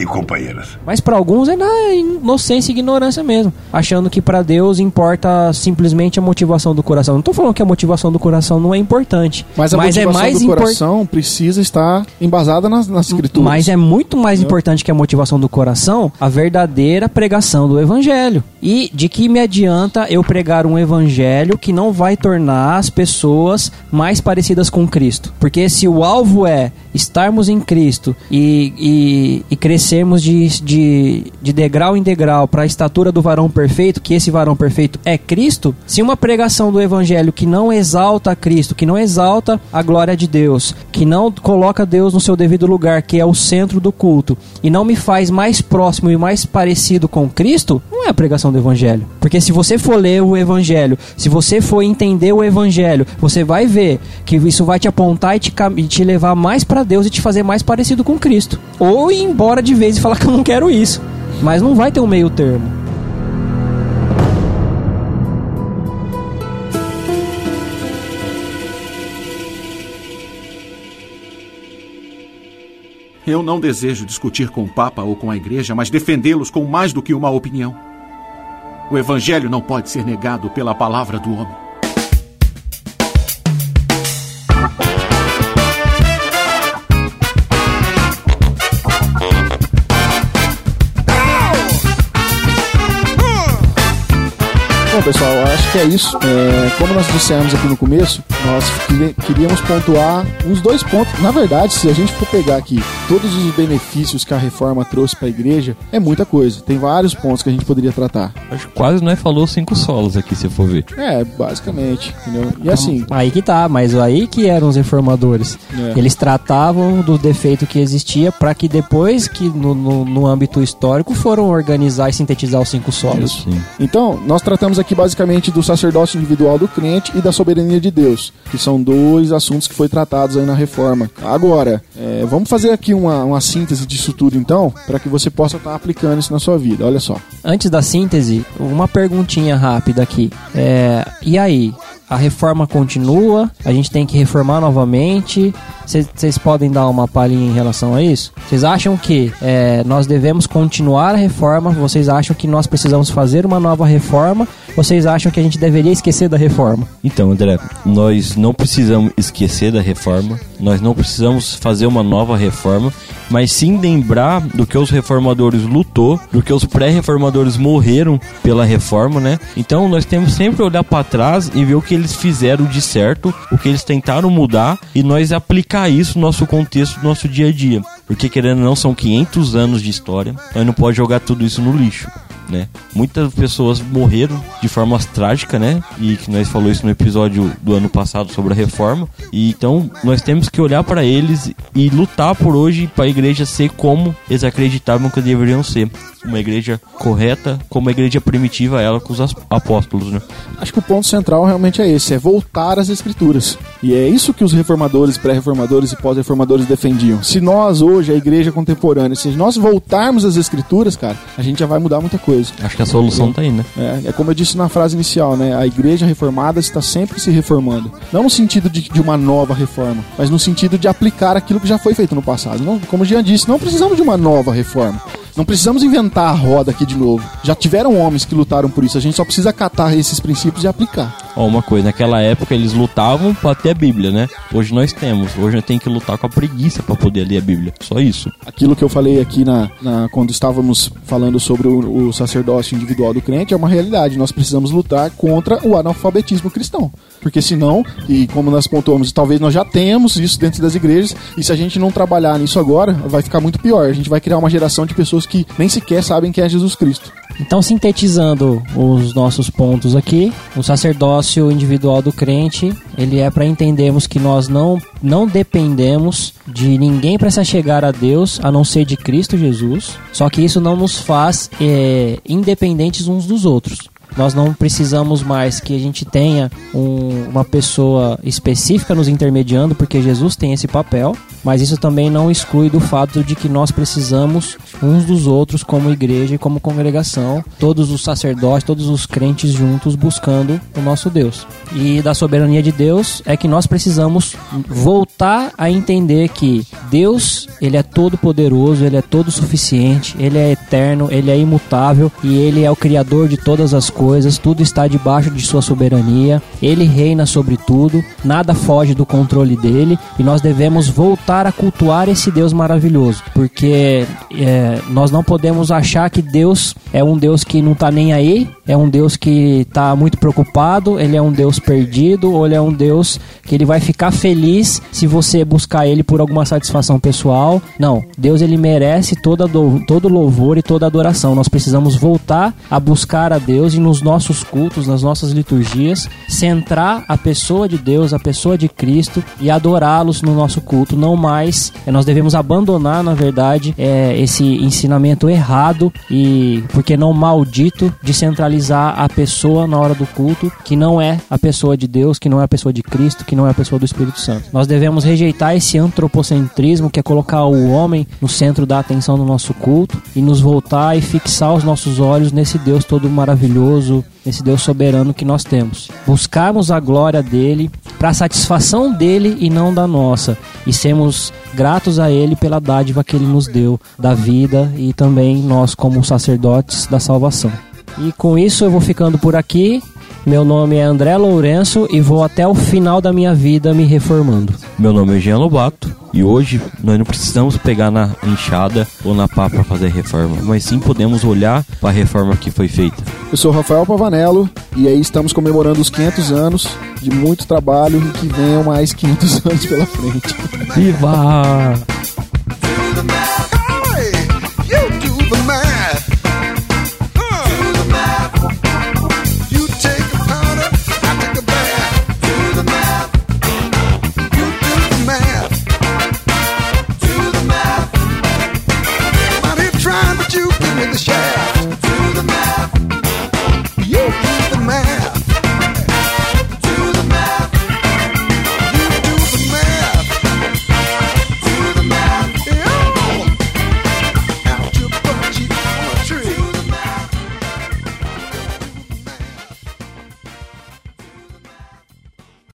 e companheiras. Mas para alguns é na inocência e ignorância mesmo, achando que para Deus importa simplesmente a motivação do coração. Não tô falando que a motivação do coração não é importante, Mas a é motivação mais do coração precisa estar embasada nas, nas escrituras. Mas é muito mais importante que a motivação do coração a verdadeira pregação do evangelho. E de que me adianta eu pregar um evangelho que não vai tornar as pessoas mais parecidas com Cristo? Porque se o alvo é estarmos em Cristo e, e, e crescermos de, de, de degrau em degrau para a estatura do varão perfeito, que esse varão perfeito é Cristo, se uma pregação do evangelho que não exalta Cristo, que não exalta a glória de Deus, que não coloca Deus no seu devido lugar, que é o centro do culto, e não me faz mais próximo e mais parecido com Cristo, não é a pregação do evangelho. Porque se você for ler o evangelho, se você for entender o evangelho, você vai ver que isso vai te apontar e te, e te levar mais para Deus e te fazer mais parecido com Cristo. Ou ir embora de vez e falar que eu não quero isso. Mas não vai ter um meio termo. Eu não desejo discutir com o Papa ou com a Igreja, mas defendê-los com mais do que uma opinião. O Evangelho não pode ser negado pela palavra do homem. Bom, pessoal, eu acho que é isso. É, como nós dissemos aqui no começo, nós queríamos pontuar uns dois pontos. Na verdade, se a gente for pegar aqui todos os benefícios que a reforma trouxe para a igreja, é muita coisa. Tem vários pontos que a gente poderia tratar. Acho que quase não é falou cinco solos aqui, se for ver. É, basicamente, entendeu? E assim, Aí que tá, mas aí que eram os reformadores. É. Eles tratavam do defeito que existia para que depois que no, no, no âmbito histórico foram organizar e sintetizar os cinco solos. Sim. Então, nós tratamos aqui basicamente do sacerdócio individual do crente e da soberania de Deus, que são dois assuntos que foi tratados aí na reforma. Agora, é, vamos fazer aqui uma, uma síntese disso tudo então, para que você possa estar tá aplicando isso na sua vida. Olha só. Antes da síntese, uma perguntinha rápida aqui. É, e aí? A reforma continua, a gente tem que reformar novamente. Vocês podem dar uma palhinha em relação a isso? Vocês acham que é, nós devemos continuar a reforma? Vocês acham que nós precisamos fazer uma nova reforma? Vocês acham que a gente deveria esquecer da reforma? Então, André, nós não precisamos esquecer da reforma, nós não precisamos fazer uma nova reforma, mas sim lembrar do que os reformadores lutou, do que os pré-reformadores morreram pela reforma, né? Então nós temos sempre olhar para trás e ver o que eles fizeram de certo, o que eles tentaram mudar e nós aplicar isso no nosso contexto, no nosso dia a dia. Porque querendo ou não, são 500 anos de história, nós não pode jogar tudo isso no lixo né? Muitas pessoas morreram de formas trágicas, né? E que nós falou isso no episódio do ano passado sobre a reforma. E então nós temos que olhar para eles e lutar por hoje para a igreja ser como eles acreditavam que deveriam ser uma igreja correta, como a igreja primitiva ela com os apóstolos, né? Acho que o ponto central realmente é esse, é voltar às escrituras. E é isso que os reformadores, pré-reformadores e pós-reformadores defendiam. Se nós hoje, a igreja contemporânea, se nós voltarmos às escrituras, cara, a gente já vai mudar muita coisa. Acho que a solução tá aí, né? É, é como eu disse na frase inicial, né? A igreja reformada está sempre se reformando. Não no sentido de, de uma nova reforma, mas no sentido de aplicar aquilo que já foi feito no passado. Não, como o Jean disse, não precisamos de uma nova reforma. Não precisamos inventar a roda aqui de novo. Já tiveram homens que lutaram por isso. A gente só precisa catar esses princípios e aplicar. Ó, uma coisa, naquela época eles lutavam para ter a Bíblia, né? Hoje nós temos. Hoje nós temos que lutar com a preguiça para poder ler a Bíblia. Só isso. Aquilo que eu falei aqui na, na quando estávamos falando sobre o, o sacerdócio individual do crente é uma realidade. Nós precisamos lutar contra o analfabetismo cristão. Porque senão, e como nós pontuamos, talvez nós já tenhamos isso dentro das igrejas, e se a gente não trabalhar nisso agora, vai ficar muito pior. A gente vai criar uma geração de pessoas que nem sequer sabem quem é Jesus Cristo. Então, sintetizando os nossos pontos aqui, o sacerdócio individual do crente, ele é para entendermos que nós não, não dependemos de ninguém para se chegar a Deus, a não ser de Cristo Jesus. Só que isso não nos faz é, independentes uns dos outros. Nós não precisamos mais que a gente tenha um, uma pessoa específica nos intermediando, porque Jesus tem esse papel, mas isso também não exclui do fato de que nós precisamos uns dos outros como igreja e como congregação, todos os sacerdotes, todos os crentes juntos buscando o nosso Deus. E da soberania de Deus é que nós precisamos voltar a entender que Deus, ele é todo poderoso, ele é todo suficiente, ele é eterno, ele é imutável e ele é o criador de todas as coisas, tudo está debaixo de sua soberania, ele reina sobre tudo, nada foge do controle dele e nós devemos voltar a cultuar esse Deus maravilhoso, porque é, nós não podemos achar que Deus é um Deus que não está nem aí, é um Deus que está muito preocupado, ele é um Deus perdido ou ele é um Deus que ele vai ficar feliz se você buscar ele por alguma satisfação pessoal. Não, Deus ele merece toda do, todo louvor e toda adoração. Nós precisamos voltar a buscar a Deus e nos nossos cultos, nas nossas liturgias, centrar a pessoa de Deus, a pessoa de Cristo e adorá-los no nosso culto. Não mais, é, nós devemos abandonar, na verdade, é, esse ensinamento errado e, porque não maldito, de centralizar a pessoa na hora do culto, que não é a pessoa de Deus, que não é a pessoa de Cristo, que não é a pessoa do Espírito Santo. Nós devemos rejeitar esse antropocentrismo, que é colocar o homem no centro da atenção do nosso culto e nos voltar e fixar os nossos olhos nesse Deus todo maravilhoso, nesse Deus soberano que nós temos. Buscarmos a glória dele para a satisfação dele e não da nossa, e sermos gratos a ele pela dádiva que ele nos deu da vida e também nós como sacerdotes da salvação. E com isso eu vou ficando por aqui. Meu nome é André Lourenço e vou até o final da minha vida me reformando. Meu nome é Jean Lobato e hoje nós não precisamos pegar na enxada ou na pá para fazer reforma, mas sim podemos olhar para a reforma que foi feita. Eu sou Rafael Pavanello e aí estamos comemorando os 500 anos de muito trabalho e que venham mais 500 *laughs* anos pela frente. Viva! the shade.